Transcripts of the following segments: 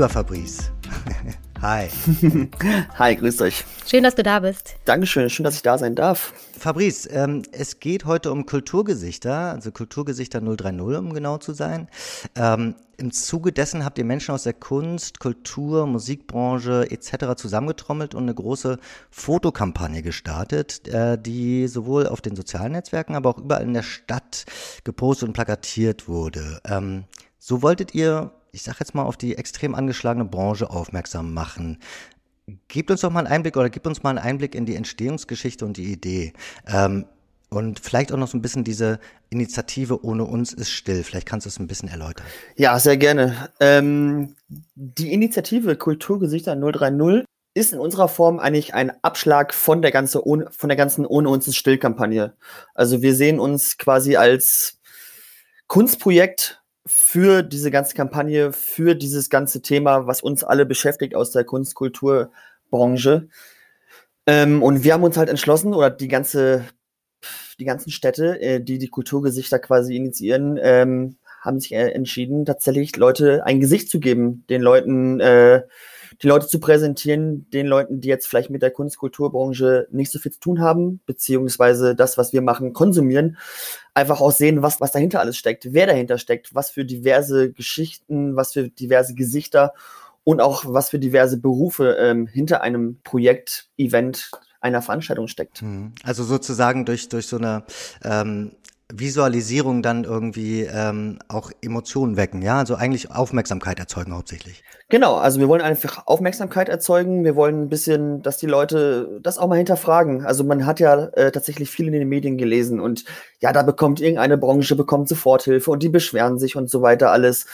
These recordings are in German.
Lieber Fabrice, hi. Hi, grüßt euch. Schön, dass du da bist. Dankeschön, schön, dass ich da sein darf. Fabrice, ähm, es geht heute um Kulturgesichter, also Kulturgesichter 030, um genau zu sein. Ähm, Im Zuge dessen habt ihr Menschen aus der Kunst, Kultur, Musikbranche etc. zusammengetrommelt und eine große Fotokampagne gestartet, äh, die sowohl auf den sozialen Netzwerken, aber auch überall in der Stadt gepostet und plakatiert wurde. Ähm, so wolltet ihr ich sage jetzt mal, auf die extrem angeschlagene Branche aufmerksam machen. Gebt uns doch mal einen Einblick oder gib uns mal einen Einblick in die Entstehungsgeschichte und die Idee. Ähm, und vielleicht auch noch so ein bisschen diese Initiative Ohne uns ist still. Vielleicht kannst du es ein bisschen erläutern. Ja, sehr gerne. Ähm, die Initiative Kulturgesichter 030 ist in unserer Form eigentlich ein Abschlag von der, ganze, von der ganzen Ohne uns ist still Kampagne. Also wir sehen uns quasi als Kunstprojekt für diese ganze Kampagne, für dieses ganze Thema, was uns alle beschäftigt aus der Kunstkulturbranche. Ähm, und wir haben uns halt entschlossen, oder die ganze, die ganzen Städte, äh, die die Kulturgesichter quasi initiieren, ähm, haben sich äh, entschieden, tatsächlich Leute ein Gesicht zu geben, den Leuten äh, die Leute zu präsentieren, den Leuten, die jetzt vielleicht mit der Kunstkulturbranche nicht so viel zu tun haben, beziehungsweise das, was wir machen, konsumieren, einfach auch sehen, was, was dahinter alles steckt, wer dahinter steckt, was für diverse Geschichten, was für diverse Gesichter und auch was für diverse Berufe ähm, hinter einem Projekt, Event, einer Veranstaltung steckt. Hm. Also sozusagen durch, durch so eine ähm, Visualisierung dann irgendwie ähm, auch Emotionen wecken, ja? Also eigentlich Aufmerksamkeit erzeugen hauptsächlich. Genau, also wir wollen einfach Aufmerksamkeit erzeugen. Wir wollen ein bisschen, dass die Leute das auch mal hinterfragen. Also man hat ja äh, tatsächlich viel in den Medien gelesen und ja, da bekommt irgendeine Branche bekommt Soforthilfe und die beschweren sich und so weiter alles.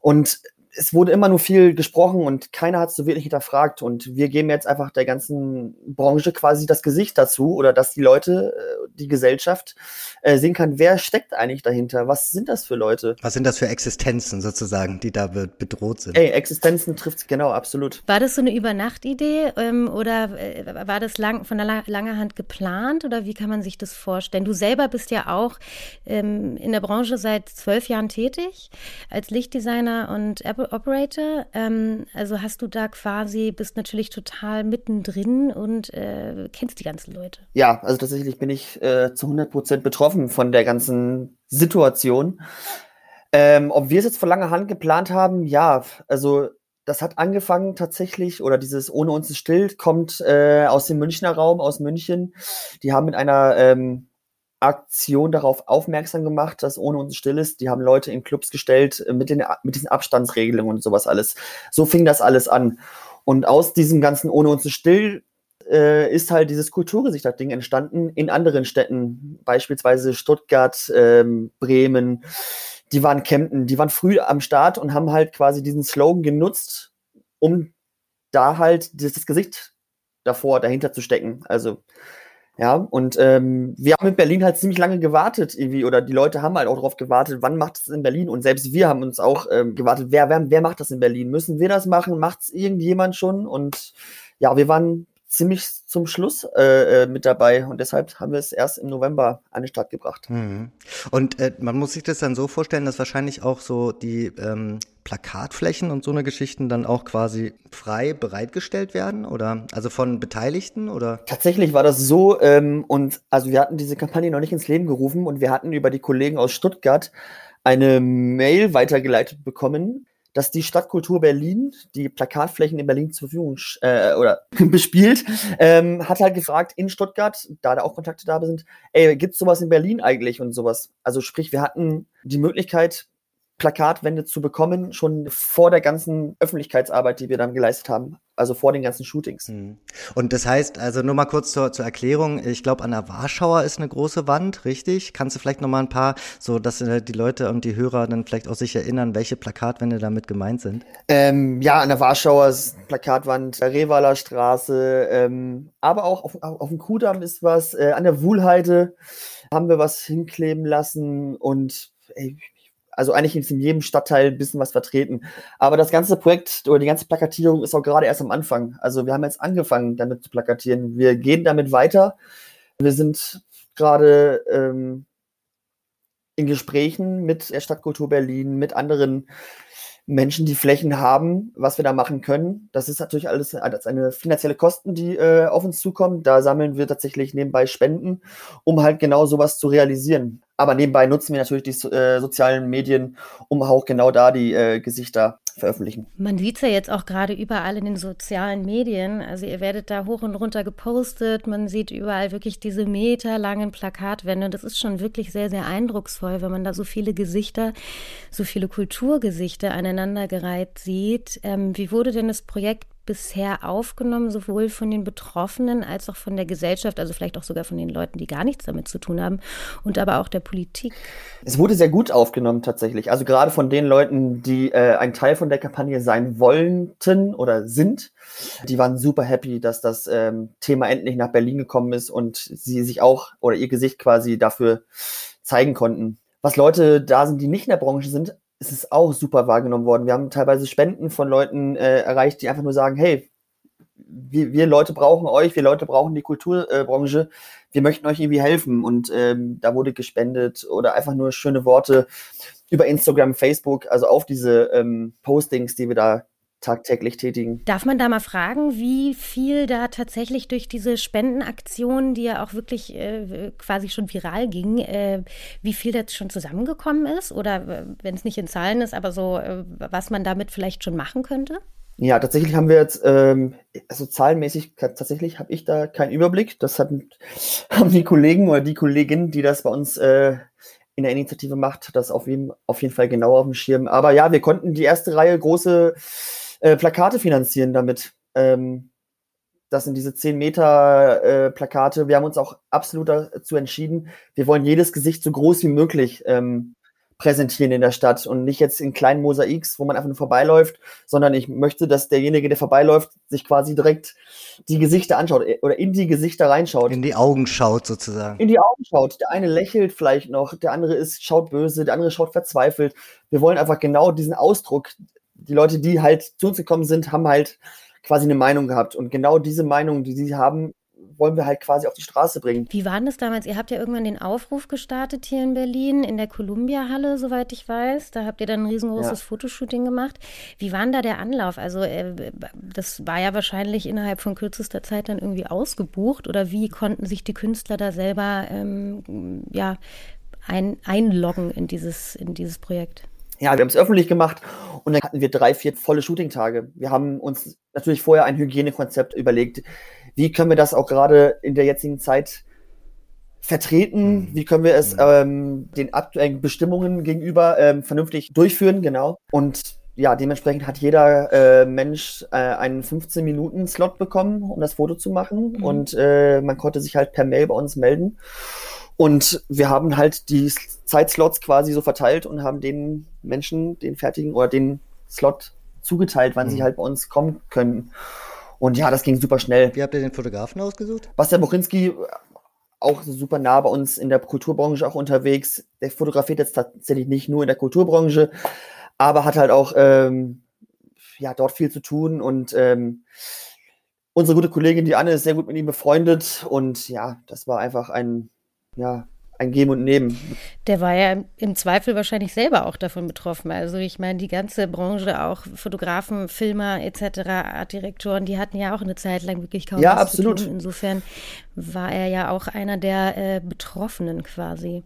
Und es wurde immer nur viel gesprochen und keiner hat es so wirklich hinterfragt. Und wir geben jetzt einfach der ganzen Branche quasi das Gesicht dazu oder dass die Leute, äh, die Gesellschaft äh, sehen kann, wer steckt eigentlich dahinter? Was sind das für Leute? Was sind das für Existenzen sozusagen, die da bedroht sind? Ey, Existenzen trifft genau, absolut. War das so eine Übernachtidee ähm, oder äh, war das lang, von der langer Hand geplant oder wie kann man sich das vorstellen? Du selber bist ja auch ähm, in der Branche seit zwölf Jahren tätig als Lichtdesigner und Apple Operator. Ähm, also hast du da quasi, bist natürlich total mittendrin und äh, kennst die ganzen Leute. Ja, also tatsächlich bin ich äh, zu 100 Prozent betroffen von der ganzen Situation. Ähm, ob wir es jetzt vor langer Hand geplant haben, ja, also das hat angefangen tatsächlich, oder dieses Ohne uns ist still kommt äh, aus dem Münchner Raum, aus München. Die haben mit einer ähm, Aktion darauf aufmerksam gemacht, dass ohne uns still ist. Die haben Leute in Clubs gestellt äh, mit, den, mit diesen Abstandsregelungen und sowas alles. So fing das alles an. Und aus diesem ganzen ohne uns still äh, ist halt dieses Kulturgesichter-Ding entstanden in anderen Städten, beispielsweise Stuttgart, ähm, Bremen. Die waren Kempten, die waren früh am Start und haben halt quasi diesen Slogan genutzt, um da halt das Gesicht davor, dahinter zu stecken. Also ja, und ähm, wir haben in Berlin halt ziemlich lange gewartet, irgendwie, oder die Leute haben halt auch darauf gewartet, wann macht es in Berlin? Und selbst wir haben uns auch ähm, gewartet, wer, wer, wer macht das in Berlin? Müssen wir das machen? Macht es irgendjemand schon? Und ja, wir waren ziemlich zum Schluss äh, äh, mit dabei und deshalb haben wir es erst im November an den Start gebracht. Mhm. Und äh, man muss sich das dann so vorstellen, dass wahrscheinlich auch so die ähm, Plakatflächen und so eine Geschichten dann auch quasi frei bereitgestellt werden oder also von Beteiligten oder? Tatsächlich war das so ähm, und also wir hatten diese Kampagne noch nicht ins Leben gerufen und wir hatten über die Kollegen aus Stuttgart eine Mail weitergeleitet bekommen, dass die Stadtkultur Berlin die Plakatflächen in Berlin zur Verfügung äh, oder bespielt, ähm, hat halt gefragt in Stuttgart, da da auch Kontakte da sind, ey, gibt's sowas in Berlin eigentlich und sowas? Also sprich, wir hatten die Möglichkeit, Plakatwände zu bekommen, schon vor der ganzen Öffentlichkeitsarbeit, die wir dann geleistet haben. Also vor den ganzen Shootings. Hm. Und das heißt, also nur mal kurz zur, zur Erklärung, ich glaube, an der Warschauer ist eine große Wand, richtig? Kannst du vielleicht noch mal ein paar, so dass äh, die Leute und die Hörer dann vielleicht auch sich erinnern, welche Plakatwände damit gemeint sind? Ähm, ja, an der Warschauer ist Plakatwand, Revaler Straße, ähm, aber auch auf, auf dem Kudamm ist was, äh, an der Wuhlheide haben wir was hinkleben lassen und ey, also eigentlich ist in jedem Stadtteil ein bisschen was vertreten. Aber das ganze Projekt oder die ganze Plakatierung ist auch gerade erst am Anfang. Also wir haben jetzt angefangen, damit zu plakatieren. Wir gehen damit weiter. Wir sind gerade ähm, in Gesprächen mit der Stadtkultur Berlin, mit anderen Menschen, die Flächen haben, was wir da machen können. Das ist natürlich alles als eine finanzielle Kosten, die äh, auf uns zukommen. Da sammeln wir tatsächlich nebenbei Spenden, um halt genau sowas zu realisieren. Aber nebenbei nutzen wir natürlich die äh, sozialen Medien, um auch genau da die äh, Gesichter veröffentlichen. Man sieht es ja jetzt auch gerade überall in den sozialen Medien. Also ihr werdet da hoch und runter gepostet. Man sieht überall wirklich diese meterlangen Plakatwände. Das ist schon wirklich sehr, sehr eindrucksvoll, wenn man da so viele Gesichter, so viele Kulturgesichter aneinandergereiht sieht. Ähm, wie wurde denn das Projekt bisher aufgenommen, sowohl von den Betroffenen als auch von der Gesellschaft, also vielleicht auch sogar von den Leuten, die gar nichts damit zu tun haben und aber auch der Politik? Es wurde sehr gut aufgenommen tatsächlich. Also gerade von den Leuten, die äh, ein Teil von der Kampagne sein wollten oder sind, die waren super happy, dass das ähm, Thema endlich nach Berlin gekommen ist und sie sich auch oder ihr Gesicht quasi dafür zeigen konnten. Was Leute da sind, die nicht in der Branche sind, es ist auch super wahrgenommen worden. Wir haben teilweise Spenden von Leuten äh, erreicht, die einfach nur sagen, hey, wir, wir Leute brauchen euch, wir Leute brauchen die Kulturbranche, äh, wir möchten euch irgendwie helfen. Und ähm, da wurde gespendet oder einfach nur schöne Worte über Instagram, Facebook, also auf diese ähm, Postings, die wir da tagtäglich tätigen. Darf man da mal fragen, wie viel da tatsächlich durch diese Spendenaktion, die ja auch wirklich äh, quasi schon viral ging, äh, wie viel da schon zusammengekommen ist? Oder äh, wenn es nicht in Zahlen ist, aber so, äh, was man damit vielleicht schon machen könnte? Ja, tatsächlich haben wir jetzt, ähm, also zahlenmäßig, tatsächlich habe ich da keinen Überblick. Das hatten, haben die Kollegen oder die Kollegin, die das bei uns äh, in der Initiative macht, das auf jeden, auf jeden Fall genau auf dem Schirm. Aber ja, wir konnten die erste Reihe große äh, Plakate finanzieren damit. Ähm, das sind diese 10 Meter äh, Plakate. Wir haben uns auch absolut dazu entschieden, wir wollen jedes Gesicht so groß wie möglich ähm, präsentieren in der Stadt und nicht jetzt in kleinen Mosaiks, wo man einfach nur vorbeiläuft, sondern ich möchte, dass derjenige, der vorbeiläuft, sich quasi direkt die Gesichter anschaut äh, oder in die Gesichter reinschaut. In die Augen schaut sozusagen. In die Augen schaut. Der eine lächelt vielleicht noch, der andere ist, schaut böse, der andere schaut verzweifelt. Wir wollen einfach genau diesen Ausdruck die Leute, die halt zu uns gekommen sind, haben halt quasi eine Meinung gehabt. Und genau diese Meinung, die sie haben, wollen wir halt quasi auf die Straße bringen. Wie war das damals? Ihr habt ja irgendwann den Aufruf gestartet hier in Berlin, in der Columbia-Halle, soweit ich weiß. Da habt ihr dann ein riesengroßes ja. Fotoshooting gemacht. Wie war denn da der Anlauf? Also äh, das war ja wahrscheinlich innerhalb von kürzester Zeit dann irgendwie ausgebucht. Oder wie konnten sich die Künstler da selber ähm, ja, ein, einloggen in dieses, in dieses Projekt? Ja, wir haben es öffentlich gemacht und dann hatten wir drei, vier volle Shooting-Tage. Wir haben uns natürlich vorher ein Hygienekonzept überlegt. Wie können wir das auch gerade in der jetzigen Zeit vertreten? Mhm. Wie können wir es mhm. ähm, den aktuellen Bestimmungen gegenüber ähm, vernünftig durchführen? Genau. Und ja, dementsprechend hat jeder äh, Mensch äh, einen 15-Minuten-Slot bekommen, um das Foto zu machen. Mhm. Und äh, man konnte sich halt per Mail bei uns melden. Und wir haben halt die Zeitslots quasi so verteilt und haben den Menschen den fertigen oder den Slot zugeteilt, wann mhm. sie halt bei uns kommen können. Und ja, das ging super schnell. Wie habt ihr den Fotografen ausgesucht? Bastian Bochinski, auch super nah bei uns in der Kulturbranche auch unterwegs. Der fotografiert jetzt tatsächlich nicht nur in der Kulturbranche, aber hat halt auch ähm, ja, dort viel zu tun und ähm, unsere gute Kollegin, die Anne, ist sehr gut mit ihm befreundet und ja, das war einfach ein ja, ein Geben und Nehmen. Der war ja im Zweifel wahrscheinlich selber auch davon betroffen. Also ich meine, die ganze Branche, auch Fotografen, Filmer etc., Artdirektoren, die hatten ja auch eine Zeit lang wirklich kaum ja, was absolut. zu tun. Insofern war er ja auch einer der äh, Betroffenen quasi.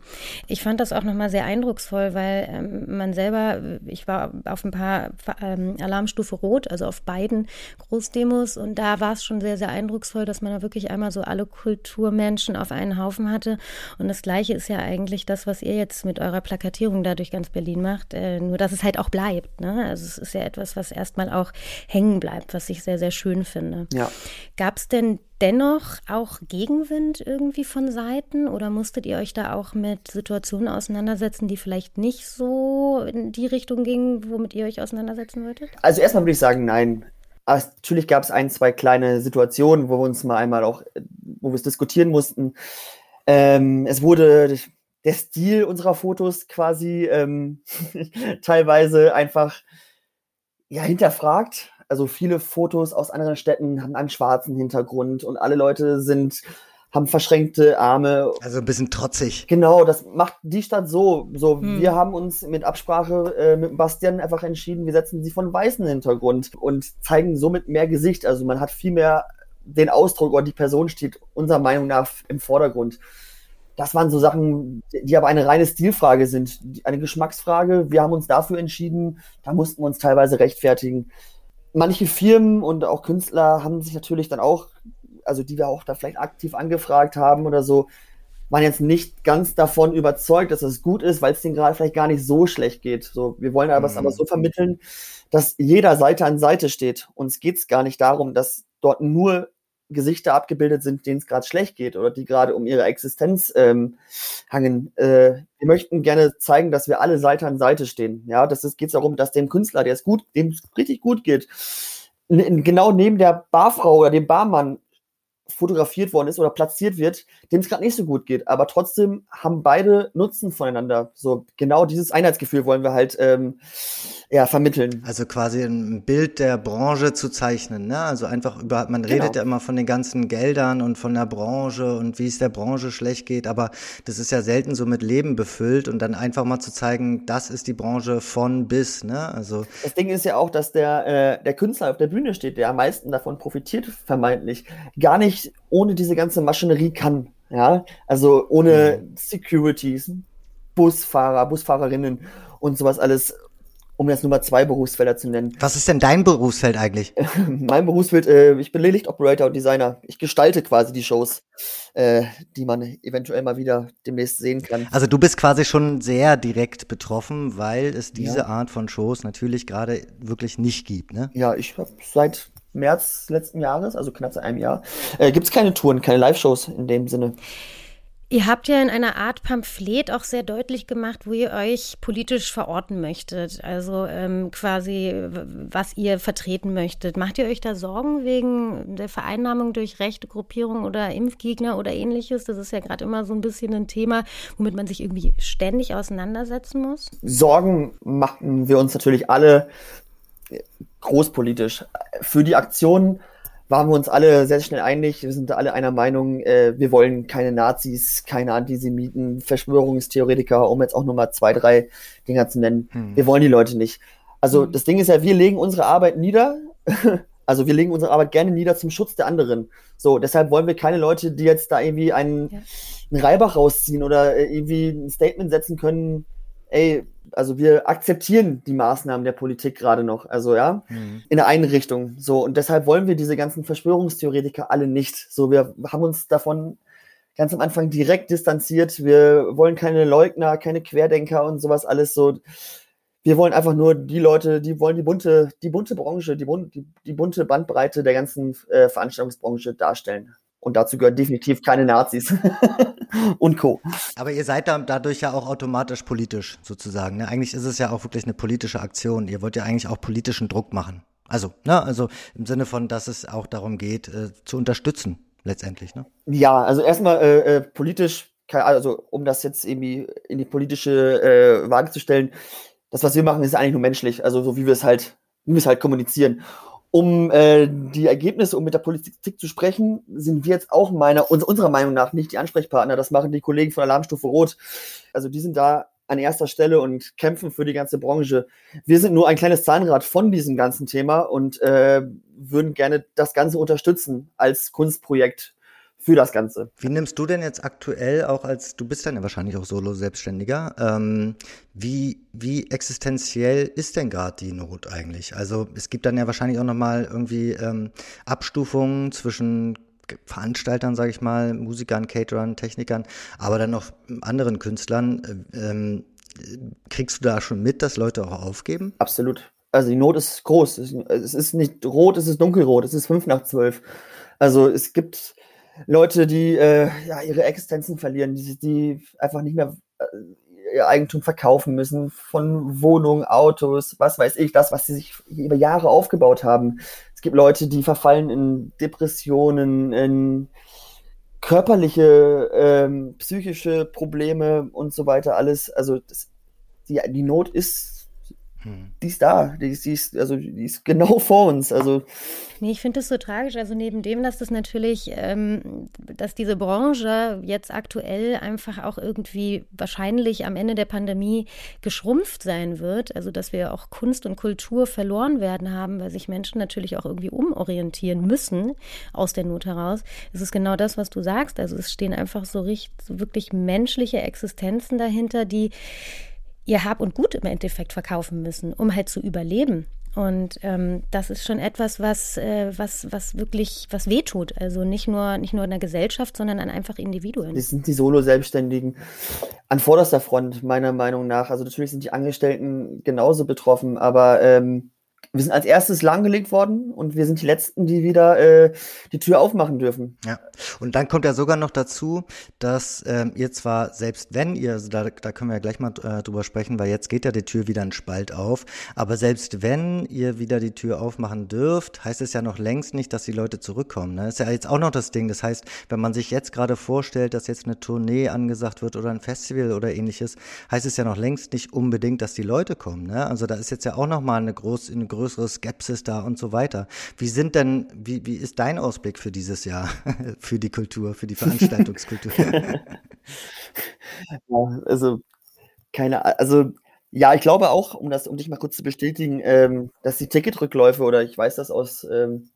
Ich fand das auch nochmal sehr eindrucksvoll, weil ähm, man selber, ich war auf ein paar ähm, Alarmstufe Rot, also auf beiden Großdemos und da war es schon sehr, sehr eindrucksvoll, dass man da wirklich einmal so alle Kulturmenschen auf einen Haufen hatte und das gleiche Gleiche ist ja eigentlich das, was ihr jetzt mit eurer Plakatierung da durch ganz Berlin macht, äh, nur dass es halt auch bleibt. Ne? Also es ist ja etwas, was erstmal auch hängen bleibt, was ich sehr, sehr schön finde. Ja. Gab es denn dennoch auch Gegenwind irgendwie von Seiten oder musstet ihr euch da auch mit Situationen auseinandersetzen, die vielleicht nicht so in die Richtung gingen, womit ihr euch auseinandersetzen wolltet? Also erstmal würde ich sagen, nein. Aber natürlich gab es ein, zwei kleine Situationen, wo wir uns mal einmal auch, wo wir es diskutieren mussten. Ähm, es wurde der Stil unserer Fotos quasi ähm, teilweise einfach ja, hinterfragt. Also viele Fotos aus anderen Städten haben einen schwarzen Hintergrund und alle Leute sind haben verschränkte Arme. Also ein bisschen trotzig. Genau, das macht die Stadt so. So, hm. wir haben uns mit Absprache äh, mit Bastian einfach entschieden, wir setzen sie von weißen Hintergrund und zeigen somit mehr Gesicht. Also man hat viel mehr den Ausdruck oder die Person steht unserer Meinung nach im Vordergrund. Das waren so Sachen, die aber eine reine Stilfrage sind, eine Geschmacksfrage. Wir haben uns dafür entschieden, da mussten wir uns teilweise rechtfertigen. Manche Firmen und auch Künstler haben sich natürlich dann auch also die wir auch da vielleicht aktiv angefragt haben oder so, waren jetzt nicht ganz davon überzeugt, dass es gut ist, weil es denen gerade vielleicht gar nicht so schlecht geht. So, wir wollen aber es aber so mhm. vermitteln, dass jeder Seite an Seite steht. Uns geht es gar nicht darum, dass dort nur Gesichter abgebildet sind, denen es gerade schlecht geht oder die gerade um ihre Existenz ähm, hangen. Äh, wir möchten gerne zeigen, dass wir alle Seite an Seite stehen. Ja, das geht darum, dass dem Künstler, der es gut, dem es richtig gut geht, genau neben der Barfrau oder dem Barmann fotografiert worden ist oder platziert wird, dem es gerade nicht so gut geht. Aber trotzdem haben beide Nutzen voneinander. So genau dieses Einheitsgefühl wollen wir halt ähm, ja, vermitteln. Also quasi ein Bild der Branche zu zeichnen. Ne? Also einfach über, man redet genau. ja immer von den ganzen Geldern und von der Branche und wie es der Branche schlecht geht, aber das ist ja selten so mit Leben befüllt und dann einfach mal zu zeigen, das ist die Branche von bis. Ne? Also das Ding ist ja auch, dass der, äh, der Künstler auf der Bühne steht, der am meisten davon profitiert, vermeintlich, gar nicht ohne diese ganze Maschinerie kann. Ja, also ohne mhm. Securities, Busfahrer, Busfahrerinnen und sowas alles, um jetzt Nummer zwei Berufsfelder zu nennen. Was ist denn dein Berufsfeld eigentlich? mein Berufsfeld, äh, ich bin Lichtoperator und Designer. Ich gestalte quasi die Shows, äh, die man eventuell mal wieder demnächst sehen kann. Also du bist quasi schon sehr direkt betroffen, weil es diese ja. Art von Shows natürlich gerade wirklich nicht gibt, ne? Ja, ich habe seit März letzten Jahres, also knapp seit einem Jahr, äh, gibt es keine Touren, keine Live-Shows in dem Sinne. Ihr habt ja in einer Art Pamphlet auch sehr deutlich gemacht, wo ihr euch politisch verorten möchtet. Also ähm, quasi, was ihr vertreten möchtet. Macht ihr euch da Sorgen wegen der Vereinnahmung durch rechte Gruppierungen oder Impfgegner oder ähnliches? Das ist ja gerade immer so ein bisschen ein Thema, womit man sich irgendwie ständig auseinandersetzen muss. Sorgen machen wir uns natürlich alle großpolitisch. Für die Aktion waren wir uns alle sehr schnell einig. Wir sind alle einer Meinung, äh, wir wollen keine Nazis, keine Antisemiten, Verschwörungstheoretiker, um jetzt auch nur mal zwei, drei Dinger zu nennen. Hm. Wir wollen die Leute nicht. Also hm. das Ding ist ja, wir legen unsere Arbeit nieder. also wir legen unsere Arbeit gerne nieder zum Schutz der anderen. So, deshalb wollen wir keine Leute, die jetzt da irgendwie einen, ja. einen Reibach rausziehen oder äh, irgendwie ein Statement setzen können, ey, also wir akzeptieren die Maßnahmen der Politik gerade noch, also ja, mhm. in der einen Richtung. So, und deshalb wollen wir diese ganzen Verschwörungstheoretiker alle nicht. So, wir haben uns davon ganz am Anfang direkt distanziert. Wir wollen keine Leugner, keine Querdenker und sowas alles so. Wir wollen einfach nur die Leute, die wollen die bunte, die bunte Branche, die, bun die, die bunte Bandbreite der ganzen äh, Veranstaltungsbranche darstellen. Und dazu gehören definitiv keine Nazis und Co. Aber ihr seid da, dadurch ja auch automatisch politisch sozusagen. Ne? Eigentlich ist es ja auch wirklich eine politische Aktion. Ihr wollt ja eigentlich auch politischen Druck machen. Also, ne, also im Sinne von, dass es auch darum geht, äh, zu unterstützen, letztendlich. Ne? Ja, also erstmal äh, äh, politisch, also um das jetzt irgendwie in die politische äh, Waage zu stellen, das, was wir machen, ist eigentlich nur menschlich. Also so wie wir es halt, wie wir es halt kommunizieren um äh, die Ergebnisse, um mit der Politik zu sprechen, sind wir jetzt auch meiner, unserer Meinung nach nicht die Ansprechpartner. Das machen die Kollegen von Alarmstufe Rot. Also die sind da an erster Stelle und kämpfen für die ganze Branche. Wir sind nur ein kleines Zahnrad von diesem ganzen Thema und äh, würden gerne das Ganze unterstützen als Kunstprojekt für das Ganze. Wie nimmst du denn jetzt aktuell auch als, du bist dann ja wahrscheinlich auch Solo-Selbstständiger, ähm, wie, wie existenziell ist denn gerade die Not eigentlich? Also es gibt dann ja wahrscheinlich auch nochmal irgendwie ähm, Abstufungen zwischen Veranstaltern, sage ich mal, Musikern, Caterern, Technikern, aber dann noch anderen Künstlern. Ähm, kriegst du da schon mit, dass Leute auch aufgeben? Absolut. Also die Not ist groß. Es ist nicht rot, es ist dunkelrot, es ist fünf nach zwölf. Also es gibt Leute, die äh, ja, ihre Existenzen verlieren, die, die einfach nicht mehr äh, ihr Eigentum verkaufen müssen, von Wohnungen, Autos, was weiß ich, das, was sie sich über Jahre aufgebaut haben. Es gibt Leute, die verfallen in Depressionen, in körperliche, ähm, psychische Probleme und so weiter, alles. Also das, die, die Not ist hm. Die ist da, die ist, die ist, also die ist genau vor uns. Also nee, ich finde das so tragisch. Also neben dem, dass das natürlich, ähm, dass diese Branche jetzt aktuell einfach auch irgendwie wahrscheinlich am Ende der Pandemie geschrumpft sein wird. Also dass wir auch Kunst und Kultur verloren werden haben, weil sich Menschen natürlich auch irgendwie umorientieren müssen aus der Not heraus. Es ist genau das, was du sagst. Also es stehen einfach so richtig, so wirklich menschliche Existenzen dahinter, die ihr Hab und Gut im Endeffekt verkaufen müssen, um halt zu überleben. Und ähm, das ist schon etwas, was, äh, was, was wirklich, was wehtut. Also nicht nur, nicht nur in der Gesellschaft, sondern an einfach Individuen. Das sind die Solo-Selbstständigen an vorderster Front, meiner Meinung nach. Also natürlich sind die Angestellten genauso betroffen, aber ähm, wir sind als erstes lahmgelegt worden und wir sind die Letzten, die wieder äh, die Tür aufmachen dürfen. Ja, und dann kommt ja sogar noch dazu, dass ähm, ihr zwar, selbst wenn ihr, also da, da können wir ja gleich mal äh, drüber sprechen, weil jetzt geht ja die Tür wieder ein Spalt auf, aber selbst wenn ihr wieder die Tür aufmachen dürft, heißt es ja noch längst nicht, dass die Leute zurückkommen. Ne? Ist ja jetzt auch noch das Ding. Das heißt, wenn man sich jetzt gerade vorstellt, dass jetzt eine Tournee angesagt wird oder ein Festival oder ähnliches, heißt es ja noch längst nicht unbedingt, dass die Leute kommen. Ne? Also da ist jetzt ja auch noch mal eine, groß, eine größere Skepsis da und so weiter. Wie sind denn, wie, wie ist dein Ausblick für dieses Jahr, für die Kultur, für die Veranstaltungskultur? ja, also, keine, also, ja, ich glaube auch, um das, um dich mal kurz zu bestätigen, ähm, dass die Ticketrückläufe oder ich weiß das aus ähm,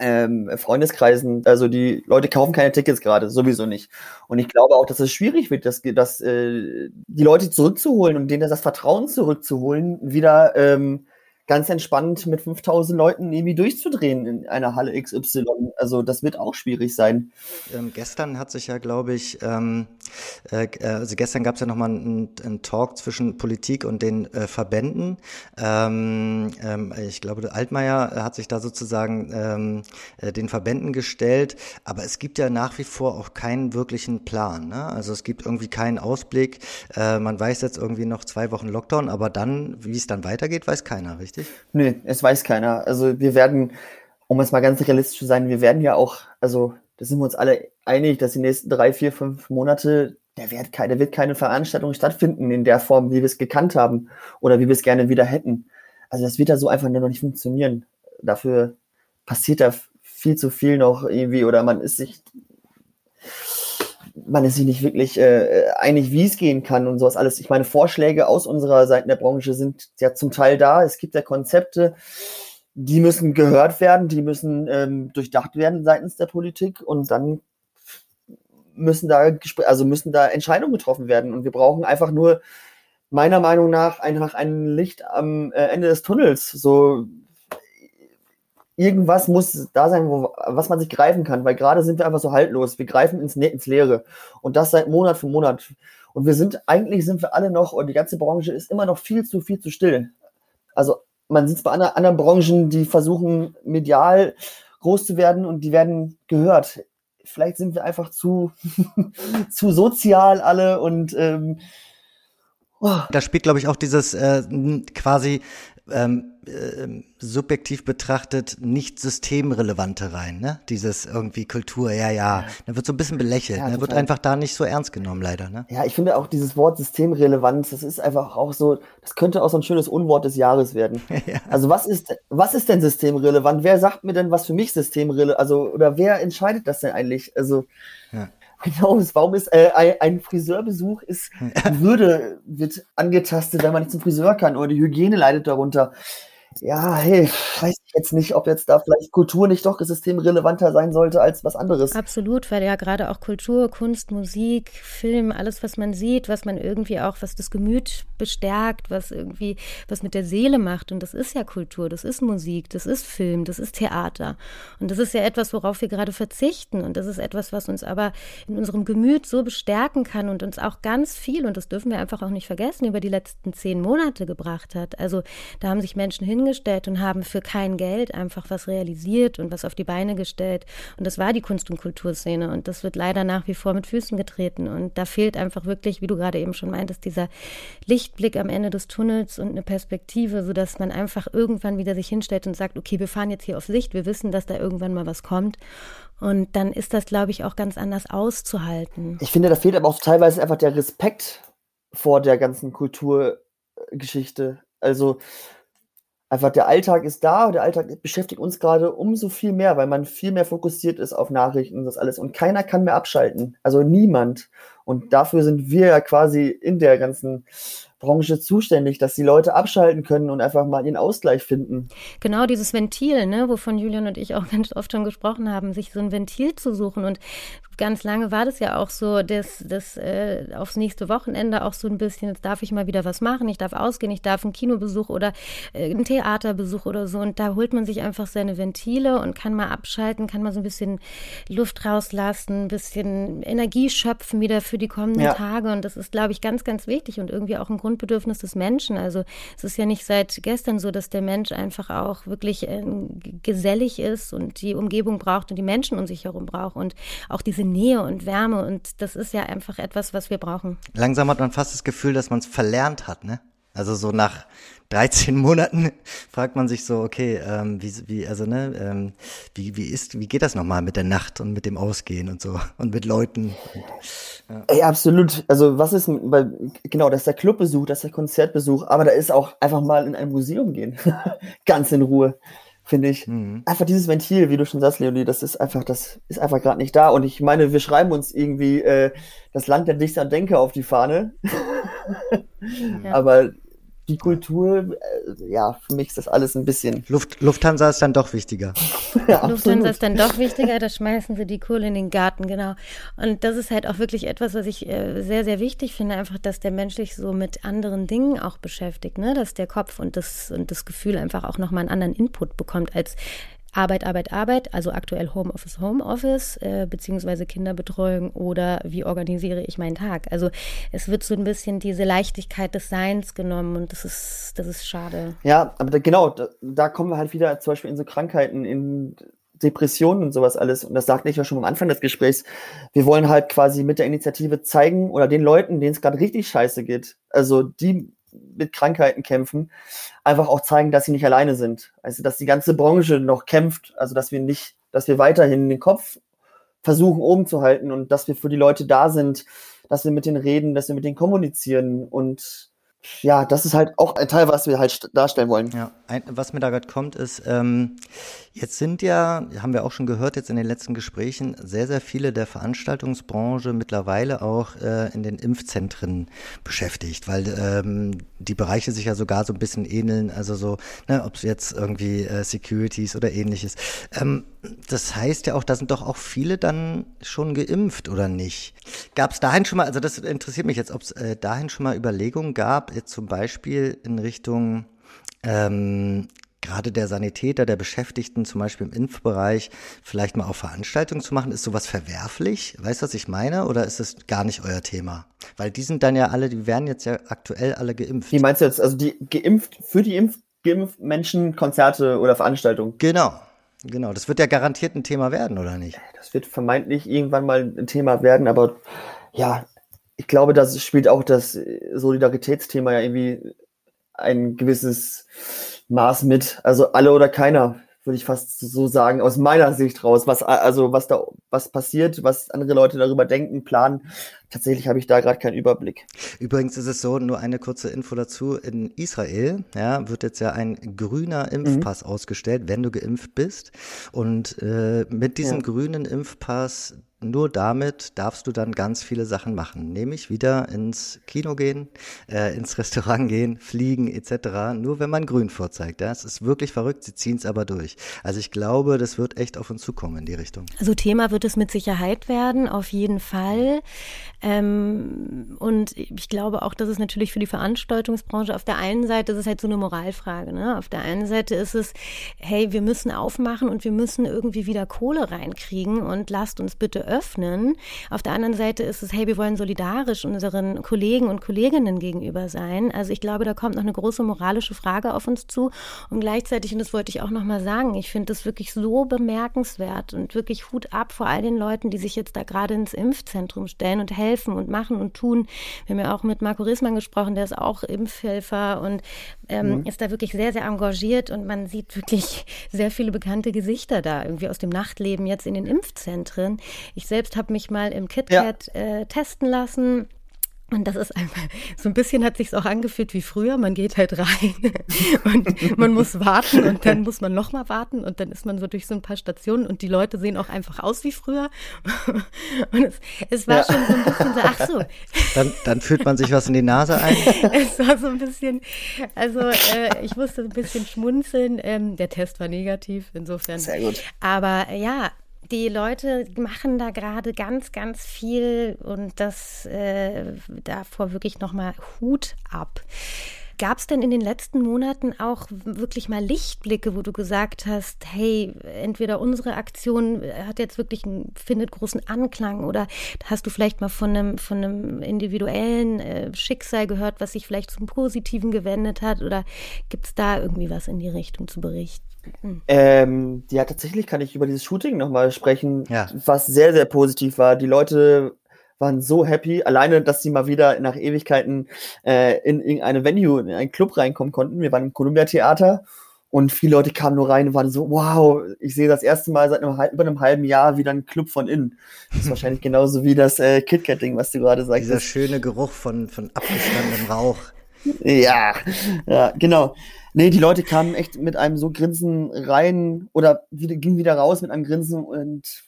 ähm, Freundeskreisen, also die Leute kaufen keine Tickets gerade, sowieso nicht. Und ich glaube auch, dass es schwierig wird, dass, dass äh, die Leute zurückzuholen und denen das Vertrauen zurückzuholen, wieder ähm, ganz entspannt mit 5000 Leuten irgendwie durchzudrehen in einer Halle XY. Also das wird auch schwierig sein. Ähm, gestern hat sich ja, glaube ich, ähm, äh, also gestern gab es ja nochmal einen, einen Talk zwischen Politik und den äh, Verbänden. Ähm, ähm, ich glaube, Altmaier hat sich da sozusagen ähm, äh, den Verbänden gestellt, aber es gibt ja nach wie vor auch keinen wirklichen Plan. Ne? Also es gibt irgendwie keinen Ausblick. Äh, man weiß jetzt irgendwie noch zwei Wochen Lockdown, aber dann, wie es dann weitergeht, weiß keiner, richtig? Richtig? Nee, es weiß keiner. Also wir werden, um jetzt mal ganz realistisch zu sein, wir werden ja auch, also da sind wir uns alle einig, dass die nächsten drei, vier, fünf Monate, der wird keine, wird keine Veranstaltung stattfinden in der Form, wie wir es gekannt haben oder wie wir es gerne wieder hätten. Also das wird da so einfach noch nicht funktionieren. Dafür passiert da viel zu viel noch irgendwie oder man ist sich man ist sich nicht wirklich äh, einig, wie es gehen kann und sowas alles. Ich meine, Vorschläge aus unserer Seite der Branche sind ja zum Teil da. Es gibt ja Konzepte, die müssen gehört werden, die müssen ähm, durchdacht werden seitens der Politik und dann müssen da also müssen da Entscheidungen getroffen werden und wir brauchen einfach nur meiner Meinung nach einfach ein Licht am äh, Ende des Tunnels. So irgendwas muss da sein, wo, was man sich greifen kann, weil gerade sind wir einfach so haltlos. Wir greifen ins, ins Leere und das seit Monat für Monat. Und wir sind, eigentlich sind wir alle noch, und die ganze Branche ist immer noch viel zu, viel zu still. Also man sieht es bei anderen, anderen Branchen, die versuchen medial groß zu werden und die werden gehört. Vielleicht sind wir einfach zu, zu sozial alle und ähm, oh. da spielt, glaube ich, auch dieses äh, quasi ähm, äh, subjektiv betrachtet nicht systemrelevante rein, ne? Dieses irgendwie Kultur, ja, ja, da wird so ein bisschen belächelt, ja, ne? wird einfach da nicht so ernst genommen, leider, ne? Ja, ich finde auch dieses Wort systemrelevant, das ist einfach auch so, das könnte auch so ein schönes Unwort des Jahres werden. ja. Also was ist, was ist denn systemrelevant? Wer sagt mir denn, was für mich systemrelevant, also, oder wer entscheidet das denn eigentlich? Also, ja. Genau, warum ist äh, ein Friseurbesuch ist Würde wird angetastet, wenn man nicht zum Friseur kann oder die Hygiene leidet darunter. Ja, hey, weiß jetzt nicht, ob jetzt da vielleicht Kultur nicht doch systemrelevanter sein sollte als was anderes. Absolut, weil ja gerade auch Kultur, Kunst, Musik, Film, alles, was man sieht, was man irgendwie auch, was das Gemüt bestärkt, was irgendwie was mit der Seele macht. Und das ist ja Kultur, das ist Musik, das ist Film, das ist Theater. Und das ist ja etwas, worauf wir gerade verzichten. Und das ist etwas, was uns aber in unserem Gemüt so bestärken kann und uns auch ganz viel, und das dürfen wir einfach auch nicht vergessen, über die letzten zehn Monate gebracht hat. Also da haben sich Menschen hingestellt und haben für kein Geld einfach was realisiert und was auf die Beine gestellt. Und das war die Kunst- und Kulturszene. Und das wird leider nach wie vor mit Füßen getreten. Und da fehlt einfach wirklich, wie du gerade eben schon meintest, dieser Lichtblick am Ende des Tunnels und eine Perspektive, sodass man einfach irgendwann wieder sich hinstellt und sagt, okay, wir fahren jetzt hier auf Sicht, wir wissen, dass da irgendwann mal was kommt. Und dann ist das, glaube ich, auch ganz anders auszuhalten. Ich finde, da fehlt aber auch teilweise einfach der Respekt vor der ganzen Kulturgeschichte. Also einfach der Alltag ist da der Alltag beschäftigt uns gerade umso viel mehr, weil man viel mehr fokussiert ist auf Nachrichten und das alles und keiner kann mehr abschalten. Also niemand. Und dafür sind wir ja quasi in der ganzen Branche zuständig, dass die Leute abschalten können und einfach mal ihren Ausgleich finden. Genau dieses Ventil, ne, wovon Julian und ich auch ganz oft schon gesprochen haben, sich so ein Ventil zu suchen. Und ganz lange war das ja auch so, dass das äh, aufs nächste Wochenende auch so ein bisschen, jetzt darf ich mal wieder was machen, ich darf ausgehen, ich darf einen Kinobesuch oder äh, einen Theaterbesuch oder so. Und da holt man sich einfach seine Ventile und kann mal abschalten, kann mal so ein bisschen Luft rauslassen, ein bisschen Energie schöpfen wieder für die kommenden ja. Tage. Und das ist, glaube ich, ganz, ganz wichtig und irgendwie auch ein Grund Grundbedürfnis des Menschen. Also es ist ja nicht seit gestern so, dass der Mensch einfach auch wirklich äh, gesellig ist und die Umgebung braucht und die Menschen um sich herum braucht und auch diese Nähe und Wärme. Und das ist ja einfach etwas, was wir brauchen. Langsam hat man fast das Gefühl, dass man es verlernt hat, ne? Also so nach 13 Monaten fragt man sich so, okay, ähm, wie, wie, also ne, ähm, wie, wie ist, wie geht das nochmal mit der Nacht und mit dem Ausgehen und so und mit Leuten? Und, ja. Ey, absolut. Also was ist, weil, genau, das ist der Clubbesuch, das ist der Konzertbesuch, aber da ist auch einfach mal in ein Museum gehen, ganz in Ruhe, finde ich. Mhm. Einfach dieses Ventil, wie du schon sagst, Leonie, das ist einfach, das ist einfach gerade nicht da. Und ich meine, wir schreiben uns irgendwie äh, das Land der Dichter Denker auf die Fahne. ja. Aber die Kultur, äh, ja, für mich ist das alles ein bisschen. Luft, Lufthansa ist dann doch wichtiger. ja, Lufthansa ist dann doch wichtiger, da schmeißen sie die Kohle in den Garten, genau. Und das ist halt auch wirklich etwas, was ich äh, sehr, sehr wichtig finde, einfach, dass der Mensch sich so mit anderen Dingen auch beschäftigt, ne? dass der Kopf und das, und das Gefühl einfach auch nochmal einen anderen Input bekommt, als Arbeit, Arbeit, Arbeit, also aktuell Homeoffice, Homeoffice, äh, beziehungsweise Kinderbetreuung oder wie organisiere ich meinen Tag. Also es wird so ein bisschen diese Leichtigkeit des Seins genommen und das ist, das ist schade. Ja, aber da, genau, da, da, kommen wir halt wieder zum Beispiel in so Krankheiten, in Depressionen und sowas alles. Und das sagte ich ja schon am Anfang des Gesprächs. Wir wollen halt quasi mit der Initiative zeigen oder den Leuten, denen es gerade richtig scheiße geht, also die mit Krankheiten kämpfen, einfach auch zeigen, dass sie nicht alleine sind. Also, dass die ganze Branche noch kämpft, also dass wir nicht, dass wir weiterhin den Kopf versuchen oben zu halten und dass wir für die Leute da sind, dass wir mit denen reden, dass wir mit denen kommunizieren und ja, das ist halt auch ein Teil, was wir halt darstellen wollen. Ja, ein, was mir da gerade kommt, ist, ähm, jetzt sind ja, haben wir auch schon gehört jetzt in den letzten Gesprächen, sehr, sehr viele der Veranstaltungsbranche mittlerweile auch äh, in den Impfzentren beschäftigt, weil ähm, die Bereiche sich ja sogar so ein bisschen ähneln, also so, ne, ob es jetzt irgendwie äh, Securities oder ähnliches. Ähm, das heißt ja auch, da sind doch auch viele dann schon geimpft oder nicht? Gab es dahin schon mal, also das interessiert mich jetzt, ob es äh, dahin schon mal Überlegungen gab, jetzt zum Beispiel in Richtung ähm, gerade der Sanitäter, der Beschäftigten, zum Beispiel im Impfbereich, vielleicht mal auf Veranstaltungen zu machen? Ist sowas verwerflich? Weißt du, was ich meine? Oder ist es gar nicht euer Thema? Weil die sind dann ja alle, die werden jetzt ja aktuell alle geimpft. Wie meinst du jetzt? Also die geimpft, für die Impf geimpft Menschen Konzerte oder Veranstaltungen? Genau. Genau, das wird ja garantiert ein Thema werden, oder nicht? Das wird vermeintlich irgendwann mal ein Thema werden, aber ja, ich glaube, das spielt auch das Solidaritätsthema ja irgendwie ein gewisses Maß mit. Also alle oder keiner würde ich fast so sagen, aus meiner Sicht raus, was also was da was passiert, was andere Leute darüber denken, planen. Tatsächlich habe ich da gerade keinen Überblick. Übrigens ist es so, nur eine kurze Info dazu, in Israel ja, wird jetzt ja ein grüner Impfpass mhm. ausgestellt, wenn du geimpft bist. Und äh, mit diesem ja. grünen Impfpass nur damit darfst du dann ganz viele Sachen machen, nämlich wieder ins Kino gehen, äh, ins Restaurant gehen, fliegen etc. Nur wenn man grün vorzeigt. Ja? Es ist wirklich verrückt, sie ziehen es aber durch. Also ich glaube, das wird echt auf uns zukommen in die Richtung. Also Thema wird es mit Sicherheit werden, auf jeden Fall. Ähm, und ich glaube auch, dass es natürlich für die Veranstaltungsbranche auf der einen Seite, das ist halt so eine Moralfrage. Ne? Auf der einen Seite ist es, hey, wir müssen aufmachen und wir müssen irgendwie wieder Kohle reinkriegen und lasst uns bitte öffnen. Auf der anderen Seite ist es, hey, wir wollen solidarisch unseren Kollegen und Kolleginnen gegenüber sein. Also ich glaube, da kommt noch eine große moralische Frage auf uns zu. Und gleichzeitig, und das wollte ich auch noch mal sagen, ich finde das wirklich so bemerkenswert und wirklich Hut ab vor all den Leuten, die sich jetzt da gerade ins Impfzentrum stellen und helfen und machen und tun. Wir haben ja auch mit Marco Rissmann gesprochen, der ist auch Impfhelfer und ähm, mhm. ist da wirklich sehr, sehr engagiert und man sieht wirklich sehr viele bekannte Gesichter da irgendwie aus dem Nachtleben jetzt in den Impfzentren. Ich selbst habe mich mal im KitKat ja. äh, testen lassen. Und das ist einfach, so ein bisschen hat sich's auch angefühlt wie früher. Man geht halt rein und man muss warten und dann muss man nochmal warten und dann ist man so durch so ein paar Stationen und die Leute sehen auch einfach aus wie früher. Und es, es war ja. schon so ein bisschen so, ach so. Dann, dann fühlt man sich was in die Nase ein. es war so ein bisschen, also äh, ich musste ein bisschen schmunzeln. Ähm, der Test war negativ, insofern. Sehr gut. Aber ja, die Leute machen da gerade ganz, ganz viel und das äh, davor wirklich nochmal Hut ab. Gab es denn in den letzten Monaten auch wirklich mal Lichtblicke, wo du gesagt hast, hey, entweder unsere Aktion hat jetzt wirklich einen, findet großen Anklang oder hast du vielleicht mal von einem, von einem individuellen äh, Schicksal gehört, was sich vielleicht zum Positiven gewendet hat oder gibt es da irgendwie was in die Richtung zu berichten? Ähm, ja, tatsächlich kann ich über dieses Shooting nochmal sprechen, ja. was sehr, sehr positiv war. Die Leute waren so happy, alleine, dass sie mal wieder nach Ewigkeiten äh, in irgendeine Venue, in einen Club reinkommen konnten. Wir waren im Columbia Theater und viele Leute kamen nur rein und waren so, wow, ich sehe das erste Mal seit einem, über einem halben Jahr wieder einen Club von innen. Das ist wahrscheinlich genauso wie das äh, KitKat-Ding, was du gerade sagst. Dieser schöne Geruch von, von abgestandenem Rauch. Ja, ja, genau. Nee, die Leute kamen echt mit einem so Grinsen rein oder wieder, gingen wieder raus mit einem Grinsen und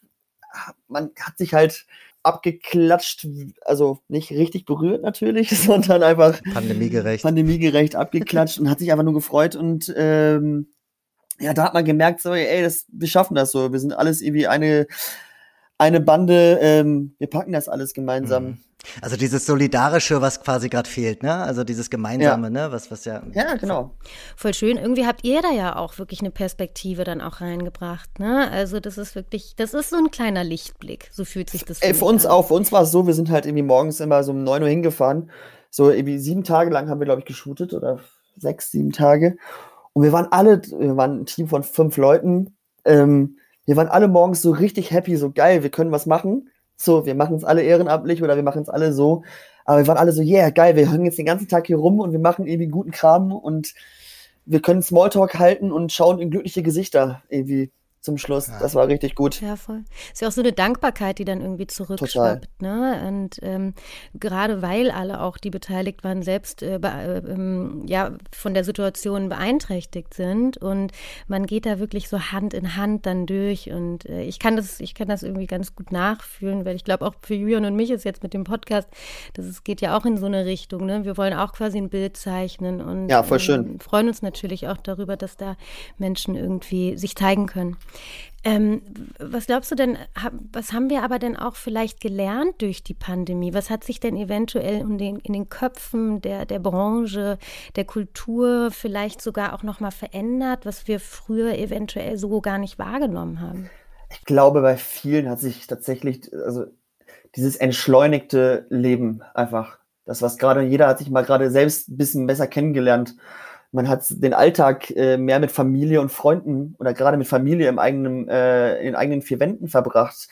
man hat sich halt abgeklatscht, also nicht richtig berührt natürlich, sondern einfach pandemiegerecht, pandemiegerecht abgeklatscht und hat sich einfach nur gefreut und ähm, ja, da hat man gemerkt, so, ey, das, wir schaffen das so, wir sind alles irgendwie eine eine Bande, ähm, wir packen das alles gemeinsam. Mhm. Also dieses Solidarische, was quasi gerade fehlt, ne? Also dieses Gemeinsame, ja. ne? Was, was ja. Ja, genau. Voll schön. Irgendwie habt ihr da ja auch wirklich eine Perspektive dann auch reingebracht, ne? Also das ist wirklich, das ist so ein kleiner Lichtblick. So fühlt sich das. Ey, für uns an. auch. Für uns war es so, wir sind halt irgendwie morgens immer so um neun Uhr hingefahren. So irgendwie sieben Tage lang haben wir, glaube ich, geshootet oder sechs, sieben Tage. Und wir waren alle, wir waren ein Team von fünf Leuten. Ähm, wir waren alle morgens so richtig happy, so geil, wir können was machen. So, wir machen es alle ehrenamtlich oder wir machen es alle so. Aber wir waren alle so, yeah, geil, wir hängen jetzt den ganzen Tag hier rum und wir machen irgendwie guten Kram und wir können Smalltalk halten und schauen in glückliche Gesichter irgendwie zum Schluss. Ja. Das war richtig gut. Ja, voll. Ist ja auch so eine Dankbarkeit, die dann irgendwie zurückschwappt. Ne? Und ähm, gerade weil alle auch, die beteiligt waren, selbst äh, äh, ja, von der Situation beeinträchtigt sind. Und man geht da wirklich so Hand in Hand dann durch. Und äh, ich kann das, ich kann das irgendwie ganz gut nachfühlen, weil ich glaube auch für Julian und mich ist jetzt mit dem Podcast, das ist, geht ja auch in so eine Richtung. Ne? Wir wollen auch quasi ein Bild zeichnen und ja, voll schön. Ähm, freuen uns natürlich auch darüber, dass da Menschen irgendwie sich zeigen können. Ähm, was glaubst du denn, was haben wir aber denn auch vielleicht gelernt durch die Pandemie? Was hat sich denn eventuell in den, in den Köpfen der, der Branche, der Kultur vielleicht sogar auch nochmal verändert, was wir früher eventuell so gar nicht wahrgenommen haben? Ich glaube, bei vielen hat sich tatsächlich, also dieses entschleunigte Leben einfach, das was gerade, jeder hat sich mal gerade selbst ein bisschen besser kennengelernt man hat den Alltag äh, mehr mit Familie und Freunden oder gerade mit Familie im eigenen, äh, in den eigenen vier Wänden verbracht.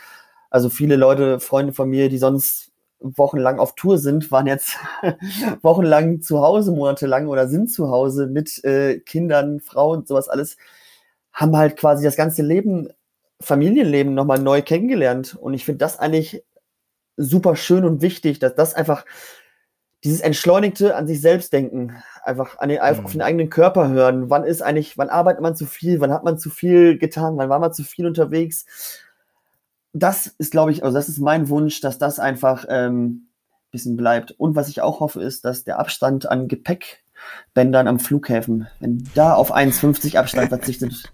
Also viele Leute, Freunde von mir, die sonst wochenlang auf Tour sind, waren jetzt wochenlang zu Hause, monatelang oder sind zu Hause mit äh, Kindern, Frauen, sowas alles, haben halt quasi das ganze Leben, Familienleben nochmal neu kennengelernt. Und ich finde das eigentlich super schön und wichtig, dass das einfach dieses entschleunigte an sich selbst denken, einfach an den, mhm. auf den eigenen Körper hören. Wann ist eigentlich, wann arbeitet man zu viel? Wann hat man zu viel getan? Wann war man zu viel unterwegs? das ist, glaube ich, also das ist mein Wunsch, dass das einfach ähm, bisschen bleibt. Und was ich auch hoffe, ist, dass der Abstand an Gepäckbändern am Flughäfen, wenn da auf 1,50 Abstand verzichtet,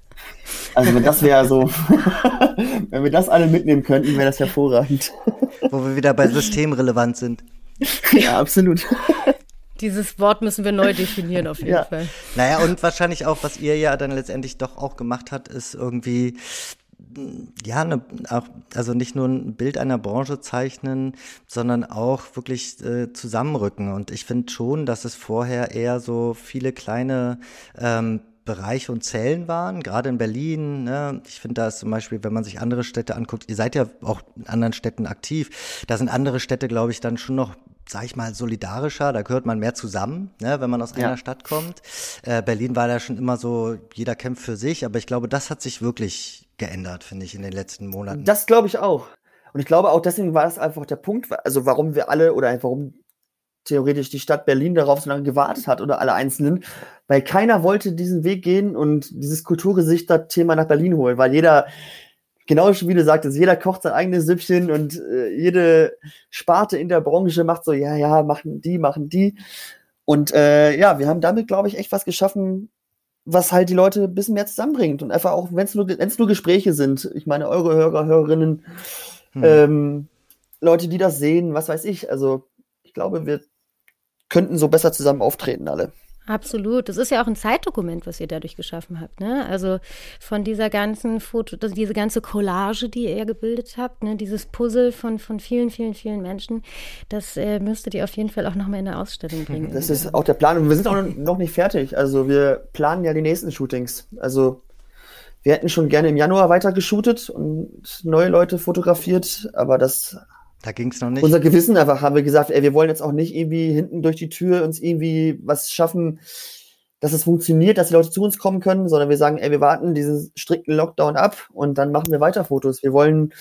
also wenn das wäre so, wenn wir das alle mitnehmen könnten, wäre das hervorragend. Wo wir wieder bei systemrelevant sind. Ja, absolut. Dieses Wort müssen wir neu definieren auf jeden ja. Fall. Naja, und wahrscheinlich auch, was ihr ja dann letztendlich doch auch gemacht habt, ist irgendwie ja, ne, auch, also nicht nur ein Bild einer Branche zeichnen, sondern auch wirklich äh, zusammenrücken. Und ich finde schon, dass es vorher eher so viele kleine ähm, Bereiche und Zellen waren, gerade in Berlin. Ne? Ich finde, da ist zum Beispiel, wenn man sich andere Städte anguckt, ihr seid ja auch in anderen Städten aktiv, da sind andere Städte, glaube ich, dann schon noch sag ich mal, solidarischer, da gehört man mehr zusammen, ne, wenn man aus einer ja. Stadt kommt. Äh, Berlin war da schon immer so, jeder kämpft für sich, aber ich glaube, das hat sich wirklich geändert, finde ich, in den letzten Monaten. Das glaube ich auch. Und ich glaube auch deswegen war es einfach der Punkt, also warum wir alle oder warum theoretisch die Stadt Berlin darauf so lange gewartet hat oder alle Einzelnen, weil keiner wollte diesen Weg gehen und dieses Kulturgesichter-Thema nach Berlin holen, weil jeder genau wie du sagtest, jeder kocht sein eigenes Süppchen und äh, jede Sparte in der Branche macht so, ja, ja, machen die, machen die. Und äh, ja, wir haben damit, glaube ich, echt was geschaffen, was halt die Leute ein bisschen mehr zusammenbringt. Und einfach auch, wenn es nur, wenn's nur Gespräche sind, ich meine, eure Hörer, Hörerinnen, hm. ähm, Leute, die das sehen, was weiß ich. Also ich glaube, wir könnten so besser zusammen auftreten alle. Absolut. Das ist ja auch ein Zeitdokument, was ihr dadurch geschaffen habt. Ne? Also von dieser ganzen Foto, diese ganze Collage, die ihr gebildet habt, ne? dieses Puzzle von, von vielen, vielen, vielen Menschen, das äh, müsstet ihr auf jeden Fall auch nochmal in der Ausstellung bringen. Das ist auch der Plan. Und wir sind auch noch nicht fertig. Also wir planen ja die nächsten Shootings. Also wir hätten schon gerne im Januar weiter geshootet und neue Leute fotografiert, aber das da ging es noch nicht. Unser Gewissen einfach haben wir gesagt, ey, wir wollen jetzt auch nicht irgendwie hinten durch die Tür uns irgendwie was schaffen, dass es funktioniert, dass die Leute zu uns kommen können, sondern wir sagen, ey, wir warten diesen strikten Lockdown ab und dann machen wir weiter Fotos. Wir wollen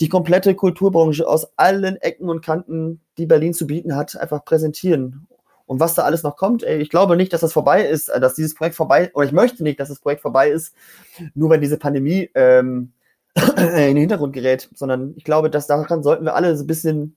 die komplette Kulturbranche aus allen Ecken und Kanten, die Berlin zu bieten hat, einfach präsentieren. Und was da alles noch kommt, ey, ich glaube nicht, dass das vorbei ist, dass dieses Projekt vorbei, oder ich möchte nicht, dass das Projekt vorbei ist, nur wenn diese Pandemie ähm, in den Hintergrund gerät, sondern ich glaube, dass daran sollten wir alle so ein bisschen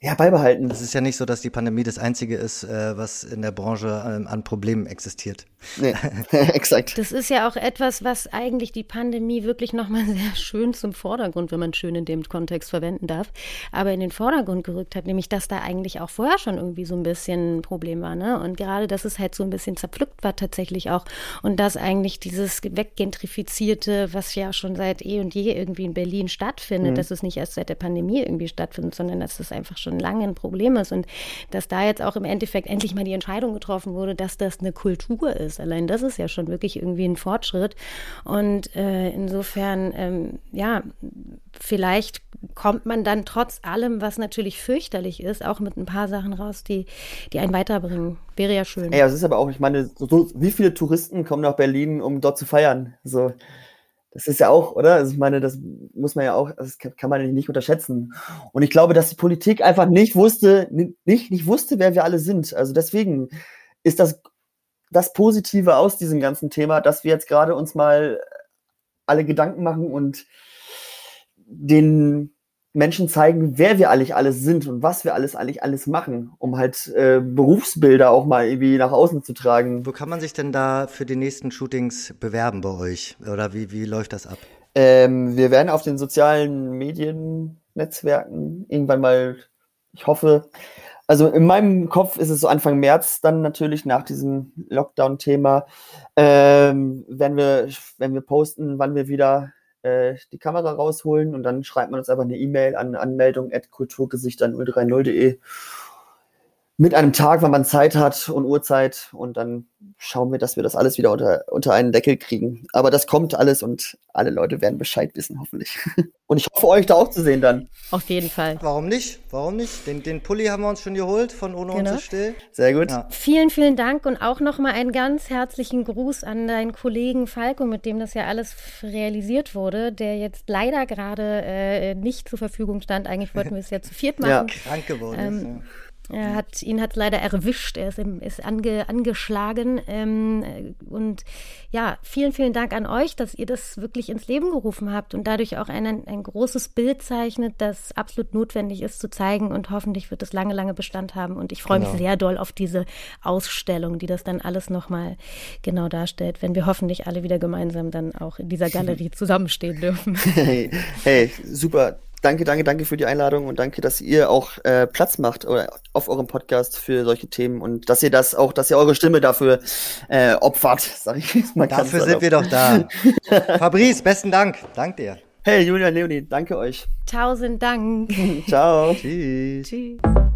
ja, beibehalten. Es ist ja nicht so, dass die Pandemie das Einzige ist, äh, was in der Branche ähm, an Problemen existiert. Nee, exakt. Das ist ja auch etwas, was eigentlich die Pandemie wirklich nochmal sehr schön zum Vordergrund, wenn man schön in dem Kontext verwenden darf, aber in den Vordergrund gerückt hat, nämlich, dass da eigentlich auch vorher schon irgendwie so ein bisschen ein Problem war, ne? Und gerade, dass es halt so ein bisschen zerpflückt war tatsächlich auch und dass eigentlich dieses weggentrifizierte, was ja schon seit eh und je irgendwie in Berlin stattfindet, mhm. dass es nicht erst seit der Pandemie irgendwie stattfindet, sondern dass es einfach schon schon lange ein Problem ist und dass da jetzt auch im Endeffekt endlich mal die Entscheidung getroffen wurde, dass das eine Kultur ist. Allein das ist ja schon wirklich irgendwie ein Fortschritt. Und äh, insofern, ähm, ja, vielleicht kommt man dann trotz allem, was natürlich fürchterlich ist, auch mit ein paar Sachen raus, die, die einen weiterbringen. Wäre ja schön. Ja, es ist aber auch, ich meine, so, wie viele Touristen kommen nach Berlin, um dort zu feiern? So, das ist ja auch, oder? Also ich meine, das muss man ja auch, das kann man nicht unterschätzen. Und ich glaube, dass die Politik einfach nicht wusste, nicht, nicht wusste, wer wir alle sind. Also deswegen ist das das Positive aus diesem ganzen Thema, dass wir jetzt gerade uns mal alle Gedanken machen und den Menschen zeigen, wer wir eigentlich alles sind und was wir alles eigentlich alles machen, um halt äh, Berufsbilder auch mal irgendwie nach außen zu tragen. Wo kann man sich denn da für die nächsten Shootings bewerben bei euch? Oder wie, wie läuft das ab? Ähm, wir werden auf den sozialen Mediennetzwerken irgendwann mal, ich hoffe, also in meinem Kopf ist es so Anfang März dann natürlich nach diesem Lockdown-Thema, ähm, werden wir, wenn wir posten, wann wir wieder äh, die Kamera rausholen. Und dann schreibt man uns einfach eine E-Mail an anmeldung at kulturgesichter030.de mit einem Tag, wann man Zeit hat und Uhrzeit und dann schauen wir, dass wir das alles wieder unter, unter einen Deckel kriegen. Aber das kommt alles und alle Leute werden Bescheid wissen, hoffentlich. Und ich hoffe, euch da auch zu sehen dann. Auf jeden Fall. Warum nicht? Warum nicht? Den, den Pulli haben wir uns schon geholt von Ohne genau. uns still. Sehr gut. Ja. Vielen, vielen Dank und auch nochmal einen ganz herzlichen Gruß an deinen Kollegen Falco, mit dem das ja alles realisiert wurde, der jetzt leider gerade äh, nicht zur Verfügung stand. Eigentlich wollten wir es ja zu viert machen. Ja. Krank geworden ähm, ist. Er hat, ihn hat leider erwischt, er ist, im, ist ange, angeschlagen. Ähm, und ja, vielen, vielen Dank an euch, dass ihr das wirklich ins Leben gerufen habt und dadurch auch ein, ein großes Bild zeichnet, das absolut notwendig ist zu zeigen und hoffentlich wird es lange, lange Bestand haben. Und ich freue genau. mich sehr doll auf diese Ausstellung, die das dann alles nochmal genau darstellt, wenn wir hoffentlich alle wieder gemeinsam dann auch in dieser Galerie zusammenstehen dürfen. Hey, hey super danke, danke, danke für die Einladung und danke, dass ihr auch äh, Platz macht oder auf eurem Podcast für solche Themen und dass ihr das auch, dass ihr eure Stimme dafür äh, opfert, sag ich mal. Dafür sind wir doch da. Fabrice, besten Dank. Dank dir. Hey, Julian Leonie, danke euch. Tausend Dank. Ciao. Tschüss. Tschüss.